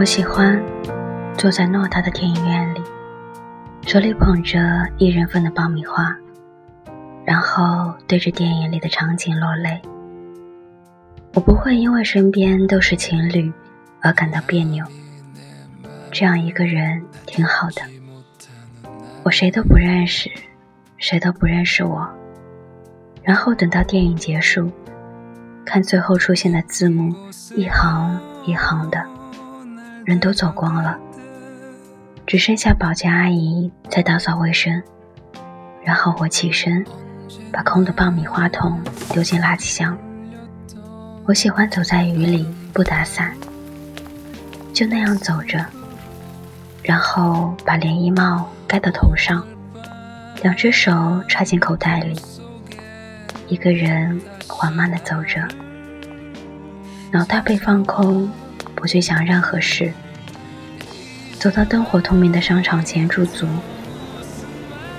我喜欢坐在偌大的电影院里，手里捧着一人份的爆米花，然后对着电影里的场景落泪。我不会因为身边都是情侣而感到别扭，这样一个人挺好的。我谁都不认识，谁都不认识我。然后等到电影结束，看最后出现的字幕，一行一行的，人都走光了，只剩下保洁阿姨在打扫卫生。然后我起身，把空的爆米花桶丢进垃圾箱。我喜欢走在雨里不打伞，就那样走着，然后把连衣帽盖到头上，两只手揣进口袋里，一个人缓慢地走着，脑袋被放空，不去想任何事。走到灯火通明的商场前驻足，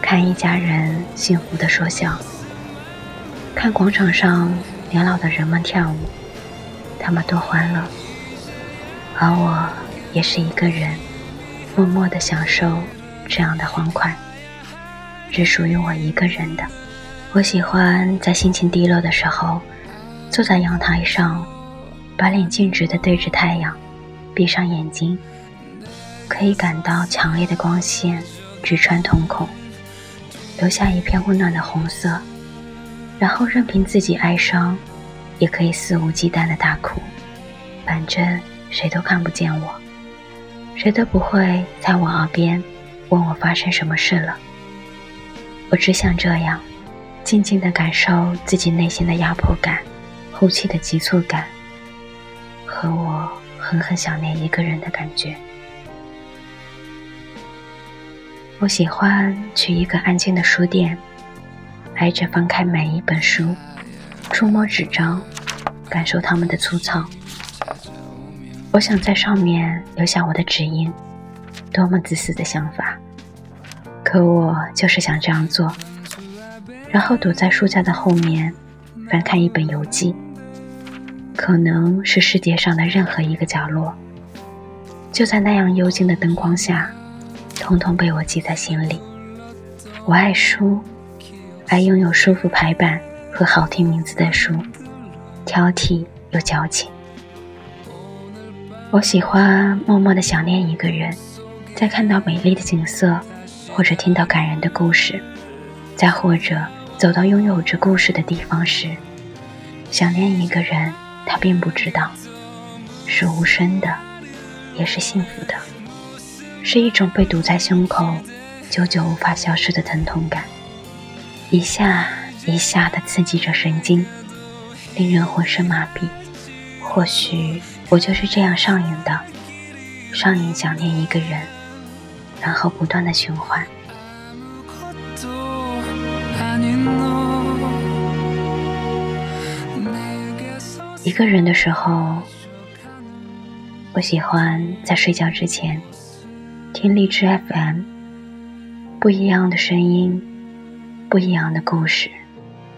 看一家人幸福的说笑，看广场上年老的人们跳舞。他们多欢乐，而我也是一个人，默默地享受这样的欢快，只属于我一个人的。我喜欢在心情低落的时候，坐在阳台上，把脸径直地对着太阳，闭上眼睛，可以感到强烈的光线直穿瞳孔，留下一片温暖的红色，然后任凭自己哀伤。也可以肆无忌惮的大哭，反正谁都看不见我，谁都不会在我耳边问我发生什么事了。我只想这样，静静的感受自己内心的压迫感、呼气的急促感，和我狠狠想念一个人的感觉。我喜欢去一个安静的书店，挨着翻开每一本书。触摸纸张，感受它们的粗糙。我想在上面留下我的指印，多么自私的想法！可我就是想这样做。然后躲在书架的后面，翻看一本游记，可能是世界上的任何一个角落。就在那样幽静的灯光下，通通被我记在心里。我爱书，爱拥有舒服排版。和好听名字的书，挑剔又矫情。我喜欢默默的想念一个人，在看到美丽的景色，或者听到感人的故事，再或者走到拥有着故事的地方时，想念一个人，他并不知道，是无声的，也是幸福的，是一种被堵在胸口，久久无法消失的疼痛感，一下。一下的刺激着神经，令人浑身麻痹。或许我就是这样上瘾的，上瘾想念一个人，然后不断的循环。一个人的时候，我喜欢在睡觉之前听荔枝 FM，不一样的声音，不一样的故事。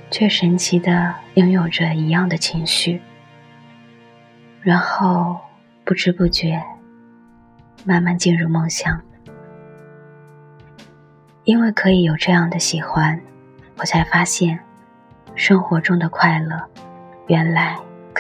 却神奇的拥有着一样的情绪，然后不知不觉慢慢进入梦乡。因为可以有这样的喜欢，我才发现生活中的快乐原来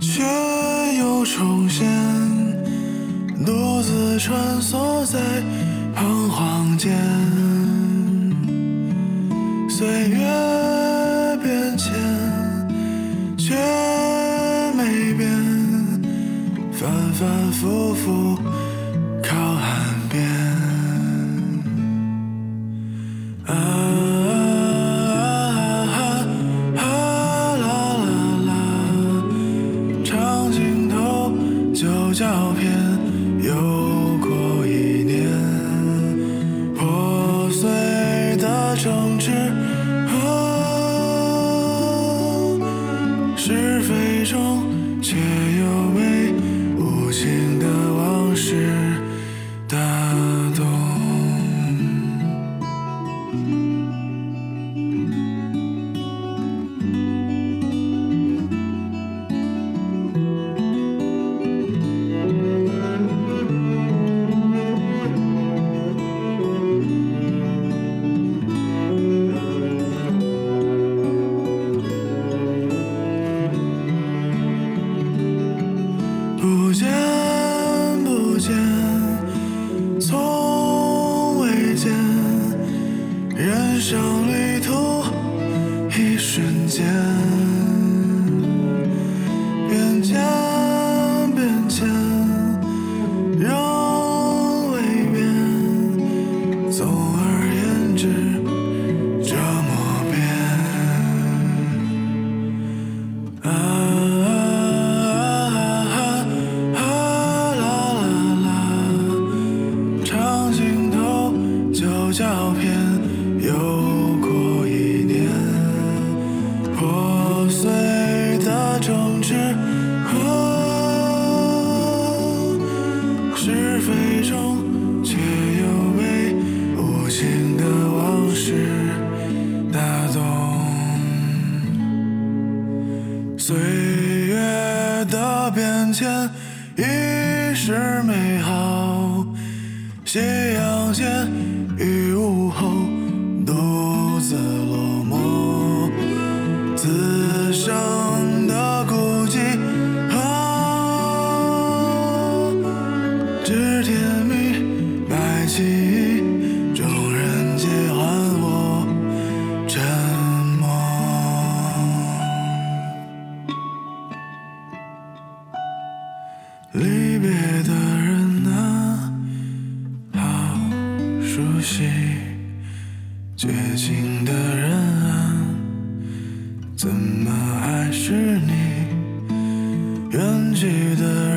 却又重现，独自穿梭在彷徨间，岁月变迁，却没变，反反复复照片有不见不见，从未见，人生照片，又过一年，破碎的城池，是非中却又被无情的往事打动。岁月的变迁已是美好，夕阳前熟悉；绝情的人啊，怎么还是你？远去的